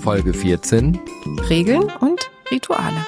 Folge 14. Regeln und Rituale.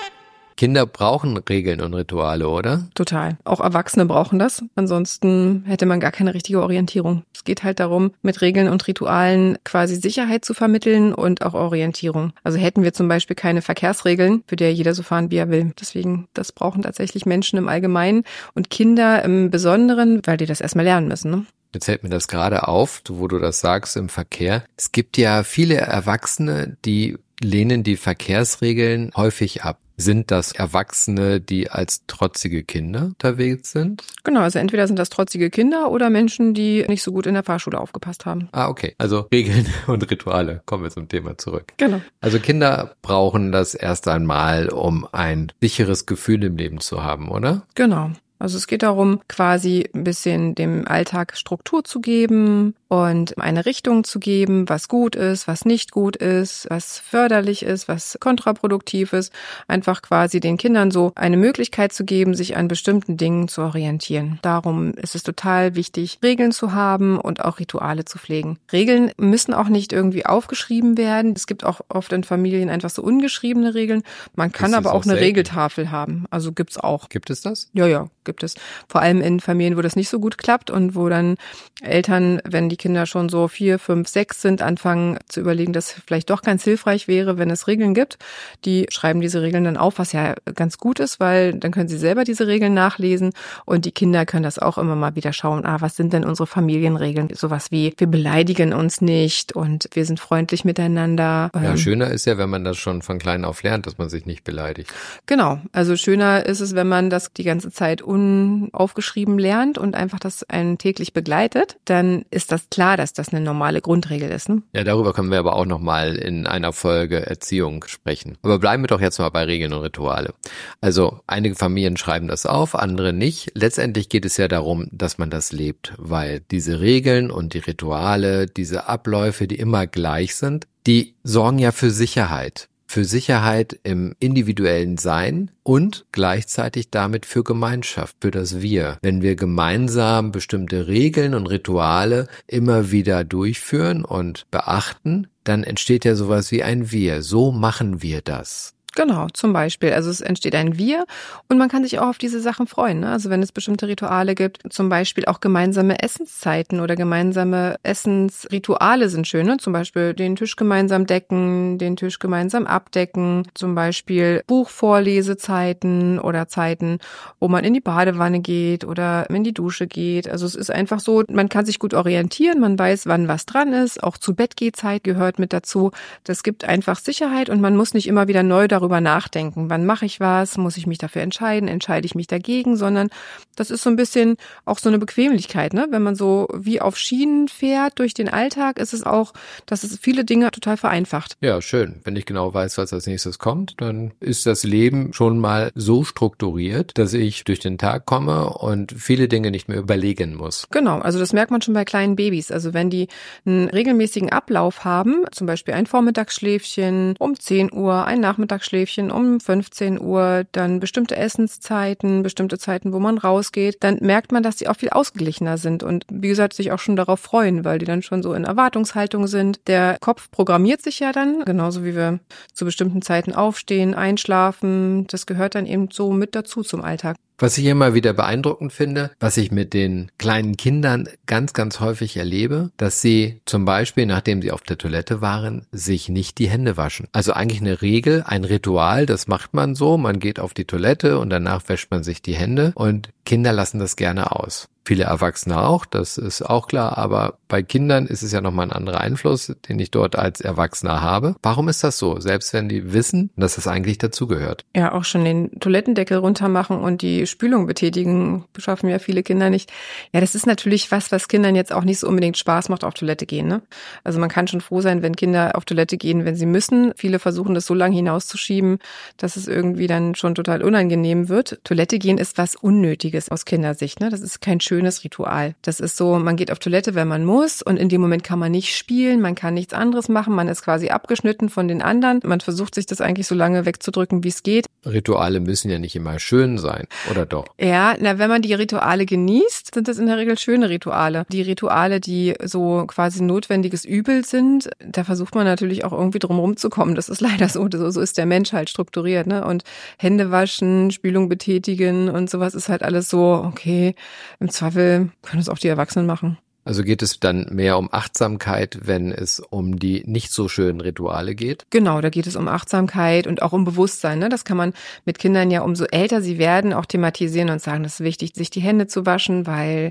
Kinder brauchen Regeln und Rituale, oder? Total. Auch Erwachsene brauchen das. Ansonsten hätte man gar keine richtige Orientierung. Es geht halt darum, mit Regeln und Ritualen quasi Sicherheit zu vermitteln und auch Orientierung. Also hätten wir zum Beispiel keine Verkehrsregeln, würde ja jeder so fahren, wie er will. Deswegen, das brauchen tatsächlich Menschen im Allgemeinen und Kinder im Besonderen, weil die das erstmal lernen müssen. Ne? Jetzt fällt mir das gerade auf, wo du das sagst im Verkehr. Es gibt ja viele Erwachsene, die lehnen die Verkehrsregeln häufig ab. Sind das Erwachsene, die als trotzige Kinder unterwegs sind? Genau, also entweder sind das trotzige Kinder oder Menschen, die nicht so gut in der Fahrschule aufgepasst haben. Ah, okay. Also Regeln und Rituale. Kommen wir zum Thema zurück. Genau. Also Kinder brauchen das erst einmal, um ein sicheres Gefühl im Leben zu haben, oder? Genau. Also es geht darum, quasi ein bisschen dem Alltag Struktur zu geben und eine Richtung zu geben, was gut ist, was nicht gut ist, was förderlich ist, was kontraproduktiv ist. Einfach quasi den Kindern so eine Möglichkeit zu geben, sich an bestimmten Dingen zu orientieren. Darum ist es total wichtig, Regeln zu haben und auch Rituale zu pflegen. Regeln müssen auch nicht irgendwie aufgeschrieben werden. Es gibt auch oft in Familien einfach so ungeschriebene Regeln. Man kann aber auch auch eine. Regeltafel haben. Also gibt's auch. Gibt es das? Ja, ja, gibt es. Vor allem in Familien, wo das nicht so gut klappt und wo dann Eltern, wenn die Kinder schon so vier, fünf, sechs sind, anfangen zu überlegen, dass vielleicht doch ganz hilfreich wäre, wenn es Regeln gibt. Die schreiben diese Regeln dann auf, was ja ganz gut ist, weil dann können sie selber diese Regeln nachlesen und die Kinder können das auch immer mal wieder schauen. Ah, was sind denn unsere Familienregeln? Sowas wie, wir beleidigen uns nicht und wir sind freundlich miteinander. Ja, Ähm, schöner ist ja, wenn man das schon von klein auf lernt, dass man sich nicht beleidigt. Genau. Also schöner ist es, wenn man das die ganze Zeit unaufgeschrieben lernt und einfach das einen täglich begleitet, dann ist das klar, dass das eine normale Grundregel ist. Ne? Ja, darüber können wir aber auch nochmal in einer Folge Erziehung sprechen. Aber bleiben wir doch jetzt mal bei Regeln und Rituale. Also einige Familien schreiben das auf, andere nicht. Letztendlich geht es ja darum, dass man das lebt, weil diese Regeln und die Rituale, diese Abläufe, die immer gleich sind, die sorgen ja für Sicherheit. Für Sicherheit im individuellen Sein und gleichzeitig damit für Gemeinschaft, für das Wir. Wenn wir gemeinsam bestimmte Regeln und Rituale immer wieder durchführen und beachten, dann entsteht ja sowas wie ein Wir. So machen wir das. Genau, zum Beispiel. Also es entsteht ein Wir und man kann sich auch auf diese Sachen freuen. Ne? Also wenn es bestimmte Rituale gibt, zum Beispiel auch gemeinsame Essenszeiten oder gemeinsame Essensrituale sind schön. Ne? Zum Beispiel den Tisch gemeinsam decken, den Tisch gemeinsam abdecken, zum Beispiel Buchvorlesezeiten oder Zeiten, wo man in die Badewanne geht oder in die Dusche geht. Also es ist einfach so, man kann sich gut orientieren, man weiß, wann was dran ist. Auch zu Bettgehzeit gehört mit dazu. Das gibt einfach Sicherheit und man muss nicht immer wieder neu nachdenken. Wann mache ich was? Muss ich mich dafür entscheiden? Entscheide ich mich dagegen? Sondern das ist so ein bisschen auch so eine Bequemlichkeit, ne? Wenn man so wie auf Schienen fährt durch den Alltag, ist es auch, dass es viele Dinge total vereinfacht. Ja, schön. Wenn ich genau weiß, was als nächstes kommt, dann ist das Leben schon mal so strukturiert, dass ich durch den Tag komme und viele Dinge nicht mehr überlegen muss. Genau, also das merkt man schon bei kleinen Babys. Also wenn die einen regelmäßigen Ablauf haben, zum Beispiel ein Vormittagsschläfchen um 10 Uhr, ein Nachmittagsschläfchen um 15 Uhr, dann bestimmte Essenszeiten, bestimmte Zeiten, wo man rausgeht, dann merkt man, dass sie auch viel ausgeglichener sind und wie gesagt, sich auch schon darauf freuen, weil die dann schon so in Erwartungshaltung sind. Der Kopf programmiert sich ja dann, genauso wie wir zu bestimmten Zeiten aufstehen, einschlafen. Das gehört dann eben so mit dazu zum Alltag. Was ich immer wieder beeindruckend finde, was ich mit den kleinen Kindern ganz, ganz häufig erlebe, dass sie zum Beispiel, nachdem sie auf der Toilette waren, sich nicht die Hände waschen. Also eigentlich eine Regel, ein Ritual, das macht man so, man geht auf die Toilette und danach wäscht man sich die Hände und Kinder lassen das gerne aus. Viele Erwachsene auch, das ist auch klar, aber bei Kindern ist es ja nochmal ein anderer Einfluss, den ich dort als Erwachsener habe. Warum ist das so? Selbst wenn die wissen, dass das eigentlich dazugehört. Ja, auch schon den Toilettendeckel runtermachen und die Spülung betätigen, schaffen ja viele Kinder nicht. Ja, das ist natürlich was, was Kindern jetzt auch nicht so unbedingt Spaß macht, auf Toilette gehen. Ne? Also man kann schon froh sein, wenn Kinder auf Toilette gehen, wenn sie müssen. Viele versuchen das so lange hinauszuschieben, dass es irgendwie dann schon total unangenehm wird. Toilette gehen ist was Unnötiges aus Kindersicht. Ne? Das ist kein schönes Ritual. Das ist so, man geht auf Toilette, wenn man muss und in dem Moment kann man nicht spielen, man kann nichts anderes machen, man ist quasi abgeschnitten von den anderen. Man versucht sich das eigentlich so lange wegzudrücken, wie es geht. Rituale müssen ja nicht immer schön sein, oder doch? Ja, na, wenn man die Rituale genießt, sind das in der Regel schöne Rituale. Die Rituale, die so quasi notwendiges Übel sind, da versucht man natürlich auch irgendwie drum rumzukommen. Das ist leider so. So, so ist der Mensch halt strukturiert, ne? Und Hände waschen, Spülung betätigen und sowas ist halt alles so, okay, im Zweifel können es auch die Erwachsenen machen. Also geht es dann mehr um Achtsamkeit, wenn es um die nicht so schönen Rituale geht? Genau, da geht es um Achtsamkeit und auch um Bewusstsein. Ne? Das kann man mit Kindern ja, umso älter sie werden, auch thematisieren und sagen, das ist wichtig, sich die Hände zu waschen, weil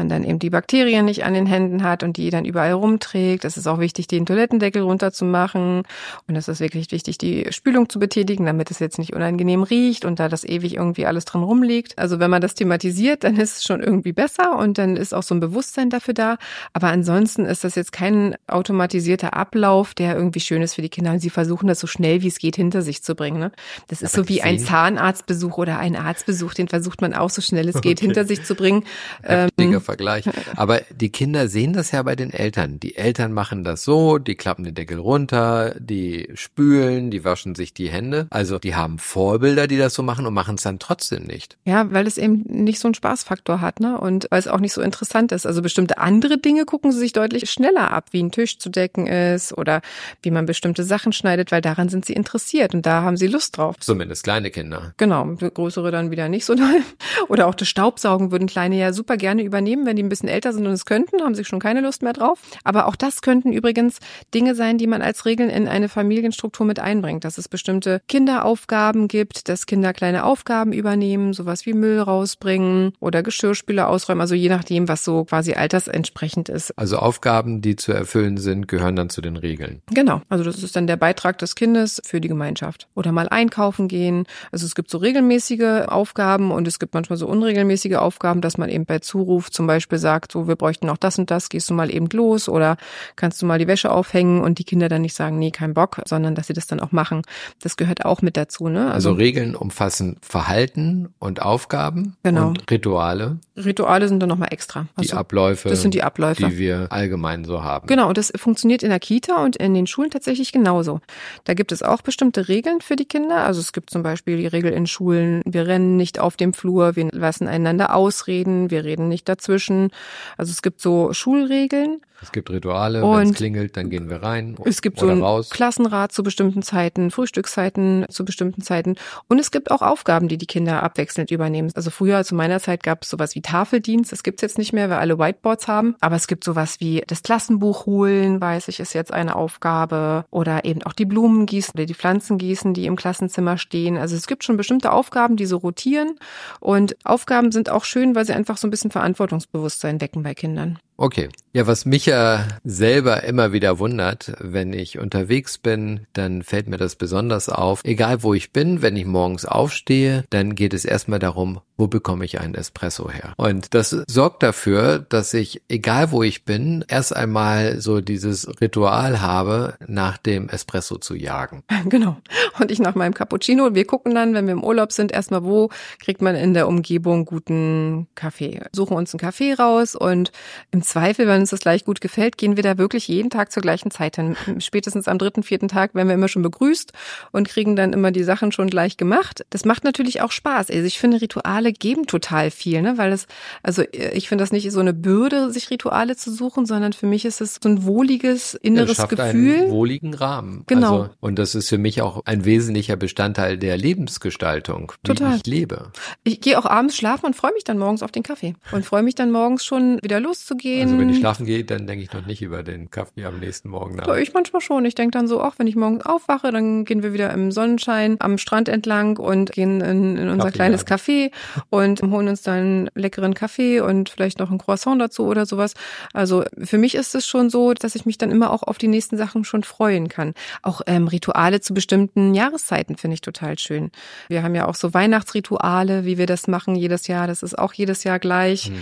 man dann eben die Bakterien nicht an den Händen hat und die dann überall rumträgt. Es ist auch wichtig, den Toilettendeckel runterzumachen. Und es ist wirklich wichtig, die Spülung zu betätigen, damit es jetzt nicht unangenehm riecht und da das ewig irgendwie alles dran rumliegt. Also wenn man das thematisiert, dann ist es schon irgendwie besser und dann ist auch so ein Bewusstsein dafür da. Aber ansonsten ist das jetzt kein automatisierter Ablauf, der irgendwie schön ist für die Kinder. Und sie versuchen das so schnell wie es geht hinter sich zu bringen. Ne? Das ist Aber so wie ein Zahnarztbesuch oder ein Arztbesuch, den versucht man auch so schnell es geht okay. hinter sich zu bringen. Ähm, Vergleich. Aber die Kinder sehen das ja bei den Eltern. Die Eltern machen das so, die klappen den Deckel runter, die spülen, die waschen sich die Hände. Also die haben Vorbilder, die das so machen und machen es dann trotzdem nicht. Ja, weil es eben nicht so einen Spaßfaktor hat, ne? Und weil es auch nicht so interessant ist. Also bestimmte andere Dinge gucken sie sich deutlich schneller ab, wie ein Tisch zu decken ist oder wie man bestimmte Sachen schneidet, weil daran sind sie interessiert und da haben sie Lust drauf. Zumindest kleine Kinder. Genau, größere dann wieder nicht so doll. Oder auch das Staubsaugen würden kleine ja super gerne übernehmen nehmen, wenn die ein bisschen älter sind und es könnten, haben sie schon keine Lust mehr drauf. Aber auch das könnten übrigens Dinge sein, die man als Regeln in eine Familienstruktur mit einbringt, dass es bestimmte Kinderaufgaben gibt, dass Kinder kleine Aufgaben übernehmen, sowas wie Müll rausbringen oder Geschirrspüler ausräumen, also je nachdem, was so quasi altersentsprechend ist. Also Aufgaben, die zu erfüllen sind, gehören dann zu den Regeln. Genau, also das ist dann der Beitrag des Kindes für die Gemeinschaft. Oder mal einkaufen gehen. Also es gibt so regelmäßige Aufgaben und es gibt manchmal so unregelmäßige Aufgaben, dass man eben bei Zuruf zum Beispiel sagt, so, wir bräuchten noch das und das, gehst du mal eben los oder kannst du mal die Wäsche aufhängen und die Kinder dann nicht sagen, nee, kein Bock, sondern dass sie das dann auch machen. Das gehört auch mit dazu, ne? Also, also Regeln umfassen Verhalten und Aufgaben genau. und Rituale. Rituale sind dann nochmal extra. Also, die Abläufe. Das sind die Abläufe. Die wir allgemein so haben. Genau, und das funktioniert in der Kita und in den Schulen tatsächlich genauso. Da gibt es auch bestimmte Regeln für die Kinder. Also es gibt zum Beispiel die Regel in Schulen, wir rennen nicht auf dem Flur, wir lassen einander ausreden, wir reden nicht dazwischen dazwischen. Also es gibt so Schulregeln. Es gibt Rituale, wenn es klingelt, dann gehen wir rein. Es gibt so ein raus. Klassenrat zu bestimmten Zeiten, Frühstückszeiten zu bestimmten Zeiten. Und es gibt auch Aufgaben, die die Kinder abwechselnd übernehmen. Also früher zu meiner Zeit gab es sowas wie Tafeldienst. Das gibt's jetzt nicht mehr, weil alle Whiteboards haben. Aber es gibt sowas wie das Klassenbuch holen, weiß ich, ist jetzt eine Aufgabe. Oder eben auch die Blumen gießen oder die Pflanzen gießen, die im Klassenzimmer stehen. Also es gibt schon bestimmte Aufgaben, die so rotieren. Und Aufgaben sind auch schön, weil sie einfach so ein bisschen Verantwortungsbewusstsein wecken bei Kindern. Okay. Ja, was mich ja selber immer wieder wundert, wenn ich unterwegs bin, dann fällt mir das besonders auf. Egal wo ich bin, wenn ich morgens aufstehe, dann geht es erstmal darum, wo bekomme ich einen Espresso her? Und das sorgt dafür, dass ich, egal wo ich bin, erst einmal so dieses Ritual habe, nach dem Espresso zu jagen. Genau. Und ich nach meinem Cappuccino. Wir gucken dann, wenn wir im Urlaub sind, erstmal, wo kriegt man in der Umgebung guten Kaffee. Suchen uns einen Kaffee raus und im Zweifel, wenn uns das gleich gut gefällt, gehen wir da wirklich jeden Tag zur gleichen Zeit hin. Spätestens am dritten, vierten Tag werden wir immer schon begrüßt und kriegen dann immer die Sachen schon gleich gemacht. Das macht natürlich auch Spaß. Also ich finde, Rituale geben total viel, ne? Weil es, also ich finde das nicht so eine Bürde, sich Rituale zu suchen, sondern für mich ist es so ein wohliges inneres ja, Gefühl. Einen wohligen Rahmen. Genau. Also, und das ist für mich auch ein wesentlicher Bestandteil der Lebensgestaltung, wie total. ich lebe. Ich gehe auch abends schlafen und freue mich dann morgens auf den Kaffee und freue mich dann morgens schon wieder loszugehen aufstehen. Also wenn ich schlafen gehe, dann denke ich noch nicht über den Kaffee am nächsten Morgen nach. Ich manchmal schon. Ich denke dann so, auch wenn ich morgens aufwache, dann gehen wir wieder im Sonnenschein am Strand entlang und gehen in, in unser Kaffee kleines Café und holen uns dann leckeren Kaffee und vielleicht noch ein Croissant dazu oder sowas. Also für mich ist es schon so, dass ich mich dann immer auch auf die nächsten Sachen schon freuen kann. Auch ähm, Rituale zu bestimmten Jahreszeiten finde ich total schön. Wir haben ja auch so Weihnachtsrituale, wie wir das machen jedes Jahr. Das ist auch jedes Jahr gleich. Hm.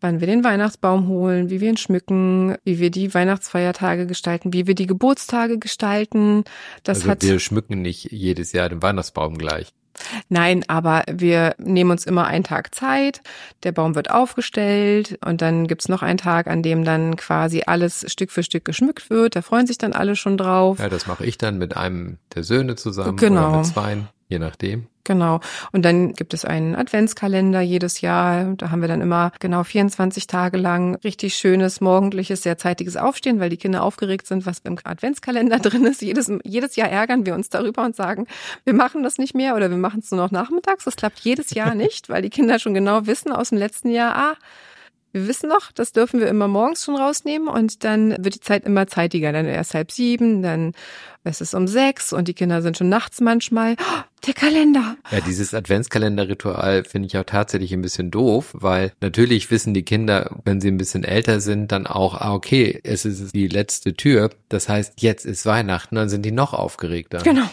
Wann wir den Weihnachtsbaum holen, wie wir ihn schmücken, wie wir die Weihnachtsfeiertage gestalten, wie wir die Geburtstage gestalten. Das also hat wir schmücken nicht jedes Jahr den Weihnachtsbaum gleich. Nein, aber wir nehmen uns immer einen Tag Zeit, der Baum wird aufgestellt und dann gibt's noch einen Tag, an dem dann quasi alles Stück für Stück geschmückt wird. Da freuen sich dann alle schon drauf. Ja, das mache ich dann mit einem der Söhne zusammen genau. oder mit zweien, je nachdem. Genau. Und dann gibt es einen Adventskalender jedes Jahr. Da haben wir dann immer genau 24 Tage lang richtig schönes, morgendliches, sehr zeitiges Aufstehen, weil die Kinder aufgeregt sind, was im Adventskalender drin ist. Jedes, jedes Jahr ärgern wir uns darüber und sagen, wir machen das nicht mehr oder wir machen es nur noch nachmittags. Das klappt jedes Jahr nicht, weil die Kinder schon genau wissen aus dem letzten Jahr, ah, wir wissen noch, das dürfen wir immer morgens schon rausnehmen und dann wird die Zeit immer zeitiger. Dann erst halb sieben, dann ist es um sechs und die Kinder sind schon nachts manchmal. Oh, der Kalender. Ja, dieses Adventskalenderritual finde ich auch tatsächlich ein bisschen doof, weil natürlich wissen die Kinder, wenn sie ein bisschen älter sind, dann auch, ah, okay, es ist die letzte Tür. Das heißt, jetzt ist Weihnachten, dann sind die noch aufgeregter. Genau.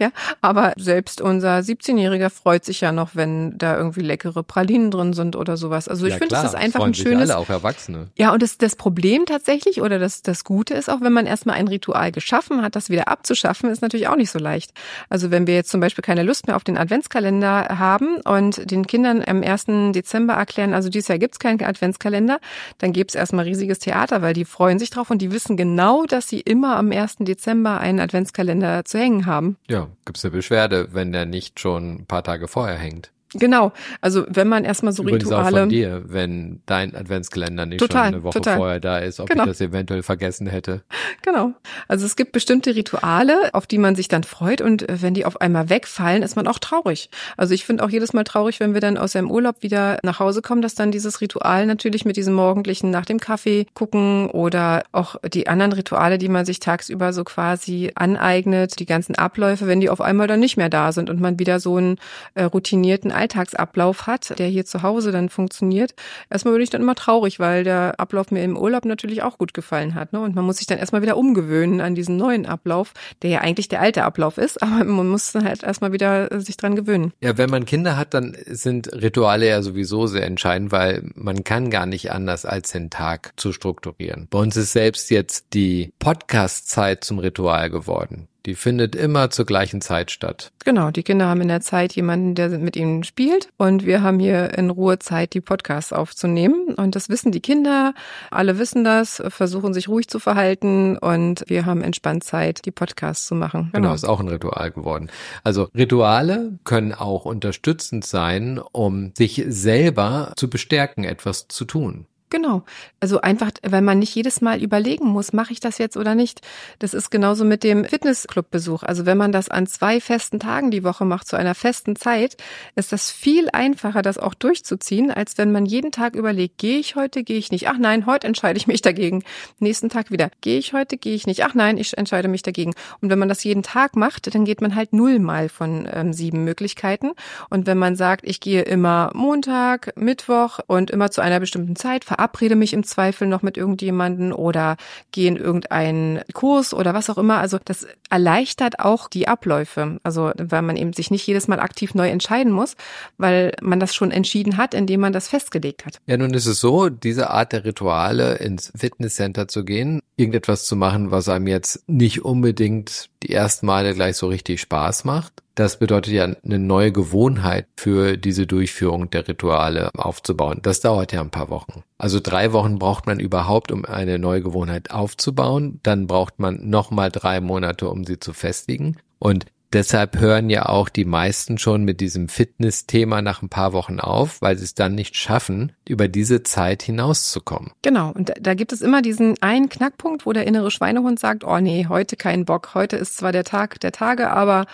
Ja, aber selbst unser 17-Jähriger freut sich ja noch, wenn da irgendwie leckere Pralinen drin sind oder sowas. Also ich ja, finde, das ist einfach ein schönes. Alle, auch Erwachsene. Ja, und das, das Problem tatsächlich oder das, das Gute ist auch, wenn man erstmal ein Ritual geschaffen hat, das wieder abzuschaffen, ist natürlich auch nicht so leicht. Also wenn wir jetzt zum Beispiel keine Lust mehr auf den Adventskalender haben und den Kindern am 1. Dezember erklären, also dieses Jahr gibt's keinen Adventskalender, dann gibt's erstmal riesiges Theater, weil die freuen sich drauf und die wissen genau, dass sie immer am 1. Dezember einen Adventskalender zu hängen haben. Ja, gibt's eine Beschwerde, wenn der nicht schon ein paar Tage vorher hängt. Genau, also wenn man erstmal so Übrigens Rituale. Auch von dir, wenn dein Adventskalender nicht total, schon eine Woche total. vorher da ist, ob genau. ich das eventuell vergessen hätte. Genau. Also es gibt bestimmte Rituale, auf die man sich dann freut und wenn die auf einmal wegfallen, ist man auch traurig. Also ich finde auch jedes Mal traurig, wenn wir dann aus dem Urlaub wieder nach Hause kommen, dass dann dieses Ritual natürlich mit diesem morgendlichen nach dem Kaffee gucken oder auch die anderen Rituale, die man sich tagsüber so quasi aneignet, die ganzen Abläufe, wenn die auf einmal dann nicht mehr da sind und man wieder so einen äh, routinierten Alltagsablauf hat, der hier zu Hause dann funktioniert. Erstmal bin ich dann immer traurig, weil der Ablauf mir im Urlaub natürlich auch gut gefallen hat. Ne? Und man muss sich dann erstmal wieder umgewöhnen an diesen neuen Ablauf, der ja eigentlich der alte Ablauf ist, aber man muss halt erstmal wieder äh, sich dran gewöhnen. Ja, wenn man Kinder hat, dann sind Rituale ja sowieso sehr entscheidend, weil man kann gar nicht anders, als den Tag zu strukturieren. Bei uns ist selbst jetzt die Podcast-Zeit zum Ritual geworden. Die findet immer zur gleichen Zeit statt. Genau, die Kinder haben in der Zeit jemanden, der mit ihnen spielt und wir haben hier in Ruhe Zeit, die Podcasts aufzunehmen und das wissen die Kinder, alle wissen das, versuchen sich ruhig zu verhalten und wir haben entspannt Zeit, die Podcasts zu machen. Genau, genau ist auch ein Ritual geworden. Also Rituale können auch unterstützend sein, um sich selber zu bestärken, etwas zu tun. Genau. Also einfach, weil man nicht jedes Mal überlegen muss, mache ich das jetzt oder nicht. Das ist genauso mit dem Fitnessclubbesuch. Also wenn man das an zwei festen Tagen die Woche macht, zu einer festen Zeit, ist das viel einfacher, das auch durchzuziehen, als wenn man jeden Tag überlegt, gehe ich heute, gehe ich nicht. Ach nein, heute entscheide ich mich dagegen. Nächsten Tag wieder, gehe ich heute, gehe ich nicht. Ach nein, ich entscheide mich dagegen. Und wenn man das jeden Tag macht, dann geht man halt nullmal von ähm, sieben Möglichkeiten. Und wenn man sagt, ich gehe immer Montag, Mittwoch und immer zu einer bestimmten Zeit, verabrede mich im Zweifel noch mit irgendjemanden oder gehe in irgendeinen Kurs oder was auch immer. Also das erleichtert auch die Abläufe. Also weil man eben sich nicht jedes Mal aktiv neu entscheiden muss, weil man das schon entschieden hat, indem man das festgelegt hat. Ja, nun ist es so, diese Art der Rituale ins Fitnesscenter zu gehen, irgendetwas zu machen, was einem jetzt nicht unbedingt die ersten Male gleich so richtig Spaß macht. Das bedeutet ja eine neue Gewohnheit für diese Durchführung der Rituale aufzubauen. Das dauert ja ein paar Wochen. Also drei Wochen braucht man überhaupt, um eine neue Gewohnheit aufzubauen. Dann braucht man nochmal drei Monate, um sie zu festigen. Und Deshalb hören ja auch die meisten schon mit diesem Fitness-Thema nach ein paar Wochen auf, weil sie es dann nicht schaffen, über diese Zeit hinauszukommen. Genau. Und da gibt es immer diesen einen Knackpunkt, wo der innere Schweinehund sagt, oh nee, heute kein Bock. Heute ist zwar der Tag der Tage, aber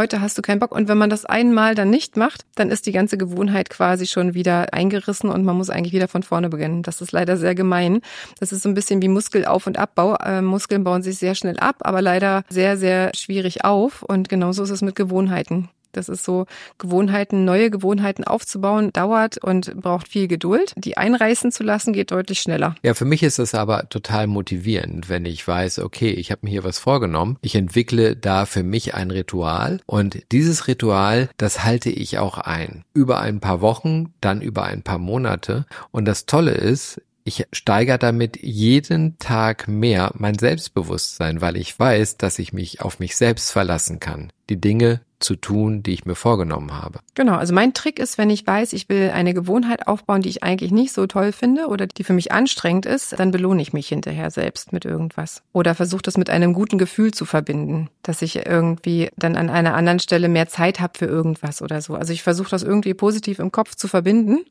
Heute hast du keinen Bock. Und wenn man das einmal dann nicht macht, dann ist die ganze Gewohnheit quasi schon wieder eingerissen und man muss eigentlich wieder von vorne beginnen. Das ist leider sehr gemein. Das ist so ein bisschen wie Muskelauf- und Abbau. Äh, Muskeln bauen sich sehr schnell ab, aber leider sehr, sehr schwierig auf. Und genauso ist es mit Gewohnheiten. Das ist so, Gewohnheiten, neue Gewohnheiten aufzubauen, dauert und braucht viel Geduld. Die einreißen zu lassen, geht deutlich schneller. Ja, für mich ist das aber total motivierend, wenn ich weiß, okay, ich habe mir hier was vorgenommen. Ich entwickle da für mich ein Ritual und dieses Ritual, das halte ich auch ein. Über ein paar Wochen, dann über ein paar Monate. Und das Tolle ist, ich steigere damit jeden Tag mehr mein Selbstbewusstsein, weil ich weiß, dass ich mich auf mich selbst verlassen kann. Die Dinge zu tun, die ich mir vorgenommen habe. Genau, also mein Trick ist, wenn ich weiß, ich will eine Gewohnheit aufbauen, die ich eigentlich nicht so toll finde oder die für mich anstrengend ist, dann belohne ich mich hinterher selbst mit irgendwas. Oder versuche das mit einem guten Gefühl zu verbinden, dass ich irgendwie dann an einer anderen Stelle mehr Zeit habe für irgendwas oder so. Also ich versuche das irgendwie positiv im Kopf zu verbinden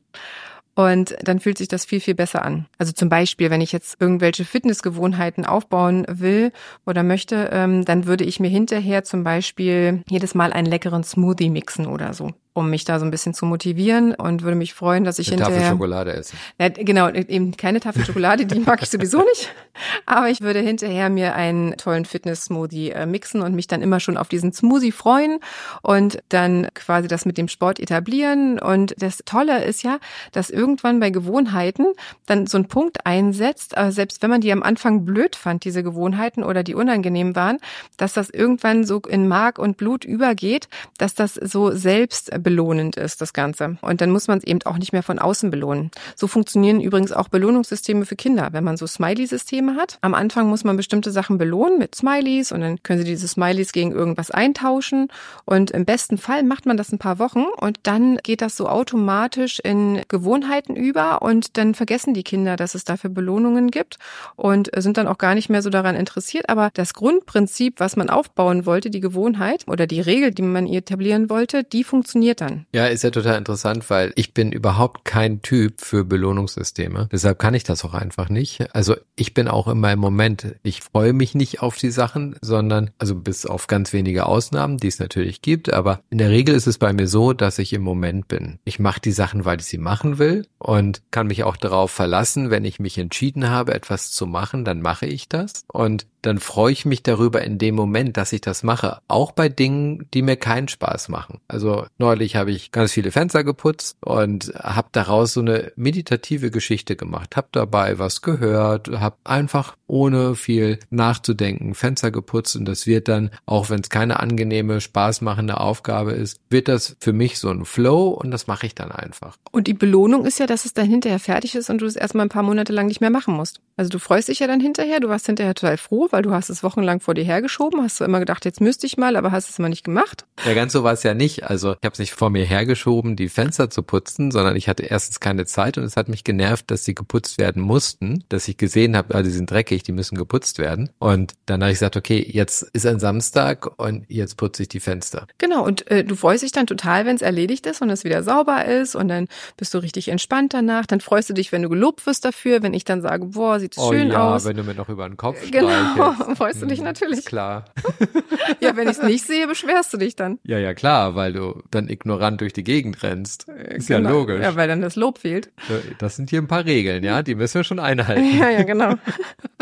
und dann fühlt sich das viel, viel besser an. Also zum Beispiel, wenn ich jetzt irgendwelche Fitnessgewohnheiten aufbauen will oder möchte, ähm, dann würde ich mir hinterher zum Beispiel jedes Mal einen leckeren Smoothie mixen oder so um mich da so ein bisschen zu motivieren und würde mich freuen, dass ich Eine hinterher Tafel Schokolade essen. Ja, genau, eben keine Tafel Schokolade, die mag ich sowieso nicht. Aber ich würde hinterher mir einen tollen Fitness-Smoothie äh, mixen und mich dann immer schon auf diesen Smoothie freuen und dann quasi das mit dem Sport etablieren. Und das Tolle ist ja, dass irgendwann bei Gewohnheiten dann so ein Punkt einsetzt, äh, selbst wenn man die am Anfang blöd fand, diese Gewohnheiten oder die unangenehm waren, dass das irgendwann so in Mark und Blut übergeht, dass das so selbst belohnend ist, das Ganze. Und dann muss man es eben auch nicht mehr von außen belohnen. So funktionieren übrigens auch Belohnungssysteme für Kinder. Wenn man so Smiley-Systeme hat, am Anfang muss man bestimmte Sachen belohnen mit Smileys und dann können sie diese Smileys gegen irgendwas eintauschen. Und im besten Fall macht man das ein paar Wochen und dann geht das so automatisch in Gewohnheiten über und dann vergessen die Kinder, dass es dafür Belohnungen gibt und sind dann auch gar nicht mehr so daran interessiert. Aber das Grundprinzip, was man aufbauen wollte, die Gewohnheit oder die Regel, die man etablieren wollte, die funktioniert dann. Ja, ist ja total interessant, weil ich bin überhaupt kein Typ für Belohnungssysteme. Deshalb kann ich das auch einfach nicht. Also ich bin auch immer im Moment, ich freue mich nicht auf die Sachen, sondern, also bis auf ganz wenige Ausnahmen, die es natürlich gibt, aber in der Regel ist es bei mir so, dass ich im Moment bin. Ich mache die Sachen, weil ich sie machen will und kann mich auch darauf verlassen, wenn ich mich entschieden habe, etwas zu machen, dann mache ich das. Und dann freue ich mich darüber in dem Moment, dass ich das mache. Auch bei Dingen, die mir keinen Spaß machen. Also neulich habe ich ganz viele Fenster geputzt und habe daraus so eine meditative Geschichte gemacht. Hab dabei was gehört, habe einfach ohne viel nachzudenken Fenster geputzt und das wird dann, auch wenn es keine angenehme, spaßmachende Aufgabe ist, wird das für mich so ein Flow und das mache ich dann einfach. Und die Belohnung ist ja, dass es dann hinterher fertig ist und du es erstmal ein paar Monate lang nicht mehr machen musst. Also du freust dich ja dann hinterher, du warst hinterher total froh, weil du hast es wochenlang vor dir hergeschoben, hast du immer gedacht, jetzt müsste ich mal, aber hast es immer nicht gemacht. Ja, ganz so war es ja nicht. Also ich habe es nicht vor mir hergeschoben, die Fenster zu putzen, sondern ich hatte erstens keine Zeit und es hat mich genervt, dass sie geputzt werden mussten, dass ich gesehen habe, ah, die sind dreckig, die müssen geputzt werden. Und dann habe ich gesagt, okay, jetzt ist ein Samstag und jetzt putze ich die Fenster. Genau, und äh, du freust dich dann total, wenn es erledigt ist und es wieder sauber ist und dann bist du richtig entspannt danach. Dann freust du dich, wenn du gelobt wirst dafür, wenn ich dann sage, boah, sieht es oh, schön ja, aus. wenn du mir noch über den Kopf Genau, freust du dich Hm, natürlich. Ist klar. Ja, wenn ich es nicht sehe, beschwerst du dich dann. Ja, ja, klar, weil du dann ignorant durch die Gegend rennst. Ist ja Genau. logisch. Ja, weil dann das Lob fehlt. Das sind hier ein paar Regeln, ja, die müssen wir schon einhalten. Ja, ja, genau.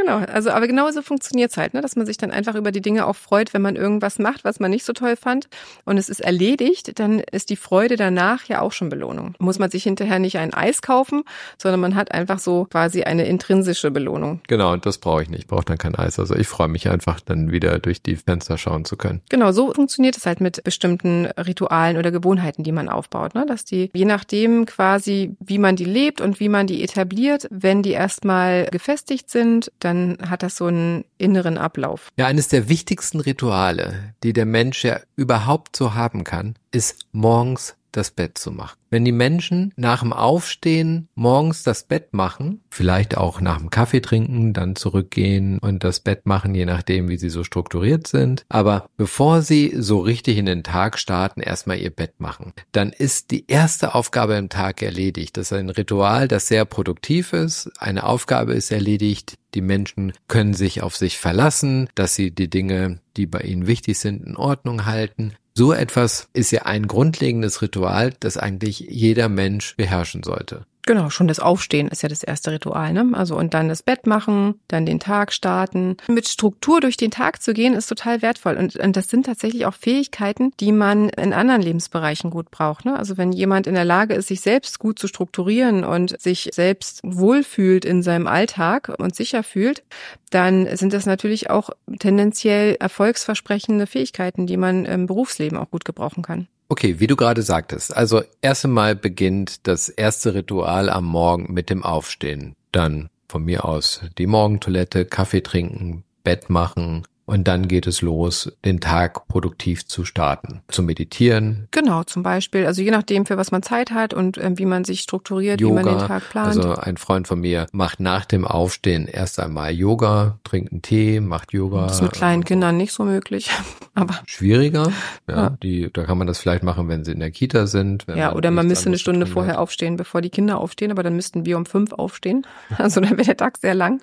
Genau, also aber genauso funktioniert's halt, ne? dass man sich dann einfach über die Dinge auch freut, wenn man irgendwas macht, was man nicht so toll fand und es ist erledigt, dann ist die Freude danach ja auch schon Belohnung. Muss man sich hinterher nicht ein Eis kaufen, sondern man hat einfach so quasi eine intrinsische Belohnung. Genau, und das brauche ich nicht. Ich brauche dann kein Eis. Also ich freue mich einfach, dann wieder durch die Fenster schauen zu können. Genau, so funktioniert es halt mit bestimmten Ritualen oder Gewohnheiten, die man aufbaut, ne? dass die je nachdem quasi, wie man die lebt und wie man die etabliert, wenn die erstmal gefestigt sind, dann hat das so einen inneren Ablauf. Ja, eines der wichtigsten Rituale, die der Mensch ja überhaupt so haben kann, ist morgens das Bett zu machen. Wenn die Menschen nach dem Aufstehen morgens das Bett machen, vielleicht auch nach dem Kaffee trinken, dann zurückgehen und das Bett machen, je nachdem, wie sie so strukturiert sind. Aber bevor sie so richtig in den Tag starten, erstmal ihr Bett machen, dann ist die erste Aufgabe im Tag erledigt. Das ist ein Ritual, das sehr produktiv ist. Eine Aufgabe ist erledigt. Die Menschen können sich auf sich verlassen, dass sie die Dinge, die bei ihnen wichtig sind, in Ordnung halten. So etwas ist ja ein grundlegendes Ritual, das eigentlich jeder Mensch beherrschen sollte. Genau, schon das Aufstehen ist ja das erste Ritual, ne? Also und dann das Bett machen, dann den Tag starten. Mit Struktur durch den Tag zu gehen, ist total wertvoll. Und, und das sind tatsächlich auch Fähigkeiten, die man in anderen Lebensbereichen gut braucht. Ne? Also wenn jemand in der Lage ist, sich selbst gut zu strukturieren und sich selbst wohlfühlt in seinem Alltag und sicher fühlt, dann sind das natürlich auch tendenziell erfolgsversprechende Fähigkeiten, die man im Berufsleben auch gut gebrauchen kann. Okay, wie du gerade sagtest, also erst einmal beginnt das erste Ritual am Morgen mit dem Aufstehen. Dann von mir aus die Morgentoilette, Kaffee trinken, Bett machen, und dann geht es los, den Tag produktiv zu starten, zu meditieren. Genau, zum Beispiel. Also je nachdem, für was man Zeit hat und äh, wie man sich strukturiert, Yoga, wie man den Tag plant. Also ein Freund von mir macht nach dem Aufstehen erst einmal Yoga, trinkt einen Tee, macht Yoga. Das ist mit kleinen Kindern nicht so möglich. Aber schwieriger. Ja, ja, Die, da kann man das vielleicht machen, wenn sie in der Kita sind. ja, oder man müsste eine Stunde vorher hat. aufstehen, bevor die Kinder aufstehen, aber dann müssten wir um fünf aufstehen. Also dann wäre der Tag sehr lang.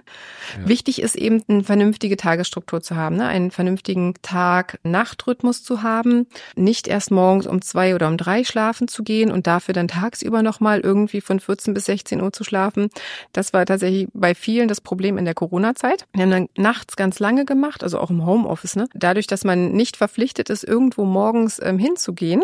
Ja. Wichtig ist eben, eine vernünftige Tagesstruktur zu haben ne, einen vernünftigen Tag-Nacht-Rhythmus zu haben, nicht erst morgens um zwei oder um drei schlafen zu gehen und dafür dann tagsüber nochmal irgendwie von 14 bis 16 Uhr zu schlafen. Das war tatsächlich bei vielen das Problem in der Corona-Zeit. Wir haben dann nachts ganz lange gemacht, also auch im Homeoffice. Ne? Dadurch, dass man nicht verpflichtet ist, irgendwo morgens ähm, hinzugehen,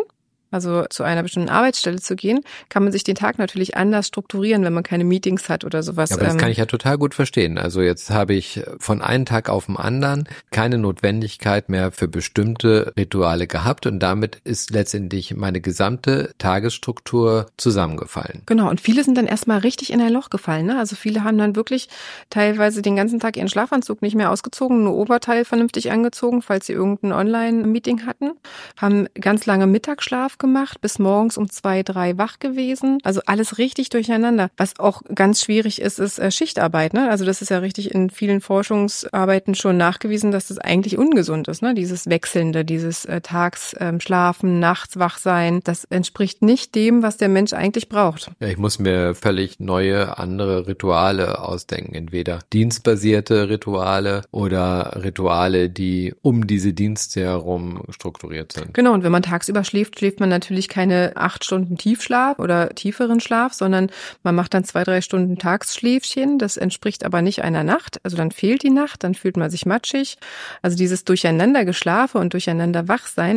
also zu einer bestimmten Arbeitsstelle zu gehen, kann man sich den Tag natürlich anders strukturieren, wenn man keine Meetings hat oder sowas. Ja, aber das ähm, kann ich ja total gut verstehen. Also jetzt habe ich von einem Tag auf den anderen keine Notwendigkeit mehr für bestimmte Rituale gehabt und damit ist letztendlich meine gesamte Tagesstruktur zusammengefallen. Genau, und viele sind dann erstmal richtig in ein Loch gefallen. Ne? Also viele haben dann wirklich teilweise den ganzen Tag ihren Schlafanzug nicht mehr ausgezogen, nur Oberteil vernünftig angezogen, falls sie irgendein Online-Meeting hatten, haben ganz lange Mittagsschlaf gemacht, bis morgens um zwei, drei wach gewesen. Also alles richtig durcheinander. Was auch ganz schwierig ist, ist äh, Schichtarbeit. Ne? Also das ist ja richtig in vielen Forschungsarbeiten schon nachgewiesen, dass das eigentlich ungesund ist. Ne? Dieses Wechselnde, dieses äh, Tags ähm, schlafen, nachts wach sein, das entspricht nicht dem, was der Mensch eigentlich braucht. Ja, ich muss mir völlig neue, andere Rituale ausdenken. Entweder dienstbasierte Rituale oder Rituale, die um diese Dienste herum strukturiert sind. Genau, und wenn man tagsüber schläft, schläft man natürlich keine acht Stunden Tiefschlaf oder tieferen Schlaf, sondern man macht dann zwei, drei Stunden Tagsschläfchen. Das entspricht aber nicht einer Nacht. Also dann fehlt die Nacht, dann fühlt man sich matschig. Also dieses Durcheinander geschlafe und Durcheinander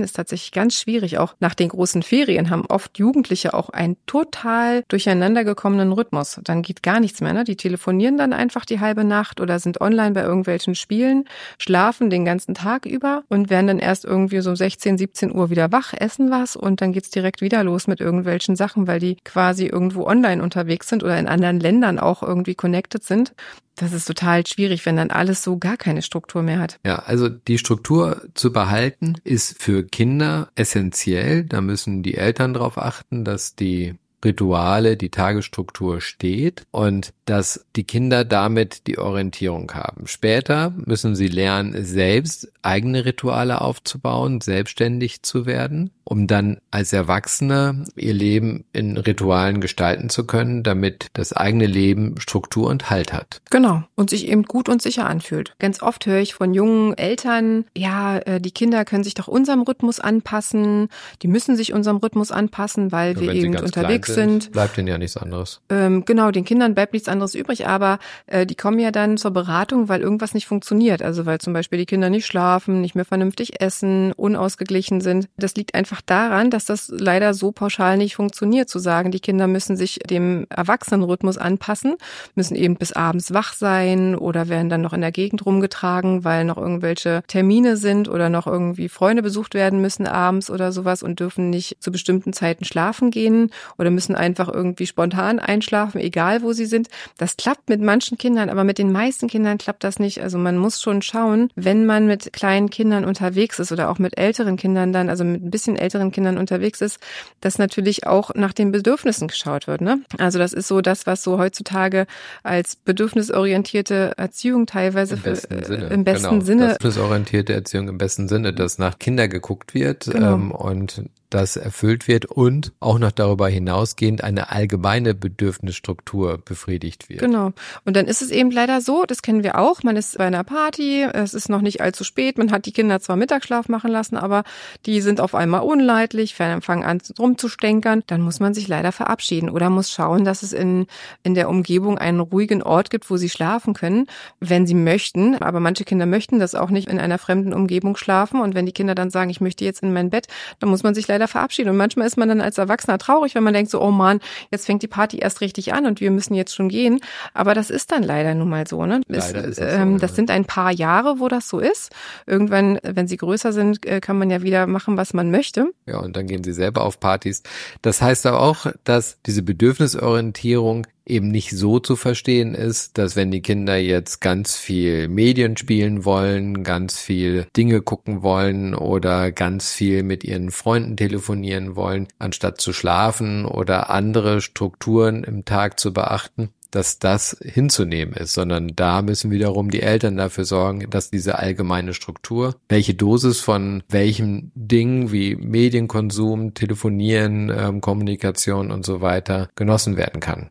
ist tatsächlich ganz schwierig. Auch nach den großen Ferien haben oft Jugendliche auch einen total durcheinander Rhythmus. Dann geht gar nichts mehr. Ne? Die telefonieren dann einfach die halbe Nacht oder sind online bei irgendwelchen Spielen, schlafen den ganzen Tag über und werden dann erst irgendwie so 16, 17 Uhr wieder wach, essen was und dann geht's direkt wieder los mit irgendwelchen Sachen, weil die quasi irgendwo online unterwegs sind oder in anderen Ländern auch irgendwie connected sind. Das ist total schwierig, wenn dann alles so gar keine Struktur mehr hat. Ja, also die Struktur zu behalten ist für Kinder essentiell. Da müssen die Eltern darauf achten, dass die Rituale, die Tagesstruktur steht und dass die Kinder damit die Orientierung haben. Später müssen sie lernen, selbst eigene Rituale aufzubauen, selbstständig zu werden, um dann als Erwachsene ihr Leben in Ritualen gestalten zu können, damit das eigene Leben Struktur und Halt hat. Genau. Und sich eben gut und sicher anfühlt. Ganz oft höre ich von jungen Eltern, ja, äh, die Kinder können sich doch unserem Rhythmus anpassen, die müssen sich unserem Rhythmus anpassen, weil Nur wir eben unterwegs sind. Bleibt denen ja nichts anderes. Ähm, genau, den Kindern bleibt nichts anderes übrig, aber äh, die kommen ja dann zur Beratung, weil irgendwas nicht funktioniert. Also weil zum Beispiel die Kinder nicht schlafen, nicht mehr vernünftig essen, unausgeglichen sind. Das liegt einfach daran, dass das leider so pauschal nicht funktioniert, zu sagen, die Kinder müssen sich dem Erwachsenenrhythmus anpassen, müssen eben bis abends wach sein oder werden dann noch in der Gegend rumgetragen, weil noch irgendwelche Termine sind oder noch irgendwie Freunde besucht werden müssen abends oder sowas und dürfen nicht zu bestimmten Zeiten schlafen gehen oder müssen einfach irgendwie spontan einschlafen, egal wo sie sind. Das klappt mit manchen Kindern, aber mit den meisten Kindern klappt das nicht. Also man muss schon schauen, wenn man mit kleinen Kindern unterwegs ist oder auch mit älteren Kindern dann, also mit ein bisschen älteren Kindern unterwegs ist, dass natürlich auch nach den Bedürfnissen geschaut wird. Ne? Also das ist so das, was so heutzutage als bedürfnisorientierte Erziehung teilweise Im besten für, Sinne. Äh, im besten genau. Sinne. Bedürfnisorientierte Erziehung im besten Sinne, dass nach Kinder geguckt wird Genau. ähm, und das erfüllt wird und auch noch darüber hinausgehend eine allgemeine Bedürfnisstruktur befriedigt wird. Genau. Und dann ist es eben leider so, das kennen wir auch, man ist bei einer Party, es ist noch nicht allzu spät, man hat die Kinder zwar Mittagsschlaf machen lassen, aber die sind auf einmal unleidlich, fangen an rumzustänkern, dann muss man sich leider verabschieden oder muss schauen, dass es in, in der Umgebung einen ruhigen Ort gibt, wo sie schlafen können, wenn sie möchten. Aber manche Kinder möchten das auch nicht in einer fremden Umgebung schlafen und wenn die Kinder dann sagen, ich möchte jetzt in mein Bett, dann muss man sich leider verabschieden. Und manchmal ist man dann als Erwachsener traurig, wenn man denkt so, oh Mann, jetzt fängt die Party erst richtig an und wir müssen jetzt schon gehen. Aber das ist dann leider nun mal so. Ne? Leider Es, ist es so, ähm, ja. das sind ein paar Jahre, wo das so ist. Irgendwann, wenn sie größer sind, äh, kann man ja wieder machen, was man möchte. Ja, und dann gehen sie selber auf Partys. Das heißt aber auch, dass diese Bedürfnisorientierung eben nicht so zu verstehen ist, dass wenn die Kinder jetzt ganz viel Medien spielen wollen, ganz viel Dinge gucken wollen oder ganz viel mit ihren Freunden telefonieren wollen, anstatt zu schlafen oder andere Strukturen im Tag zu beachten, dass das hinzunehmen ist, sondern da müssen wiederum die Eltern dafür sorgen, dass diese allgemeine Struktur, welche Dosis von welchem Ding wie Medienkonsum, Telefonieren, ähm, Kommunikation und so weiter genossen werden kann.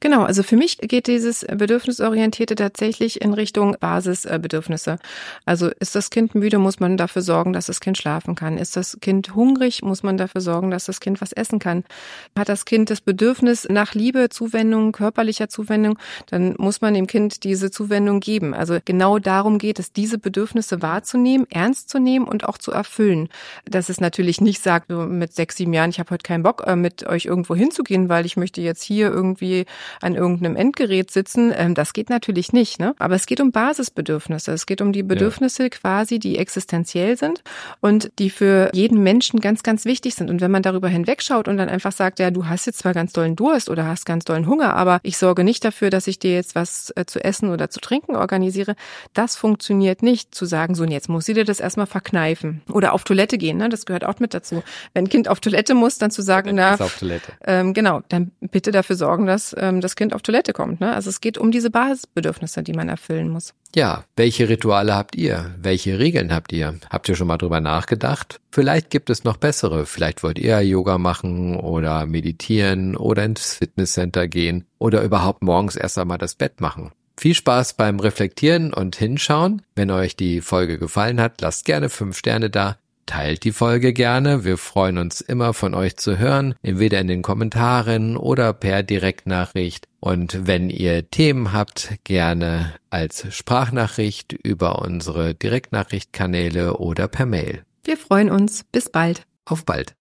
Genau, also für mich geht dieses Bedürfnisorientierte tatsächlich in Richtung Basisbedürfnisse. Also ist das Kind müde, muss man dafür sorgen, dass das Kind schlafen kann. Ist das Kind hungrig, muss man dafür sorgen, dass das Kind was essen kann. Hat das Kind das Bedürfnis nach Liebe, Zuwendung, körperlicher Zuwendung, dann muss man dem Kind diese Zuwendung geben. Also genau darum geht es, diese Bedürfnisse wahrzunehmen, ernst zu nehmen und auch zu erfüllen. Dass es natürlich nicht sagt, mit sechs, sieben Jahren, ich habe heute keinen Bock, äh, mit euch irgendwo hinzugehen, weil ich möchte jetzt hier irgendwie an irgendeinem Endgerät sitzen. Ähm, das geht natürlich nicht. Ne? Aber es geht um Basisbedürfnisse. Es geht um die Bedürfnisse ja. quasi, die existenziell sind und die für jeden Menschen ganz, ganz wichtig sind. Und wenn man darüber hinwegschaut und dann einfach sagt, ja, du hast jetzt zwar ganz dollen Durst oder hast ganz dollen Hunger, aber ich sorge nicht dafür, dass ich dir jetzt was äh, zu essen oder zu trinken organisiere, das funktioniert nicht. Zu sagen, so, und jetzt muss sie dir das erstmal verkneifen. Oder auf Toilette gehen, ne? das gehört auch mit dazu. Wenn ein Kind auf Toilette muss, dann zu sagen, na, auf Toilette. Ähm, genau, dann bitte dafür sorgen, ähm, das Kind auf Toilette kommt. Ne? Also es geht um diese Basisbedürfnisse, die man erfüllen muss. Ja, welche Rituale habt ihr? Welche Regeln habt ihr? Habt ihr schon mal drüber nachgedacht? Vielleicht gibt es noch bessere. Vielleicht wollt ihr Yoga machen oder meditieren oder ins Fitnesscenter gehen oder überhaupt morgens erst einmal das Bett machen. Viel Spaß beim Reflektieren und Hinschauen. Wenn euch die Folge gefallen hat, lasst gerne fünf Sterne da. Teilt die Folge gerne. Wir freuen uns immer von euch zu hören, entweder in den Kommentaren oder per Direktnachricht. Und wenn ihr Themen habt, gerne als Sprachnachricht über unsere Direktnachrichtkanäle oder per Mail. Wir freuen uns. Bis bald. Auf bald.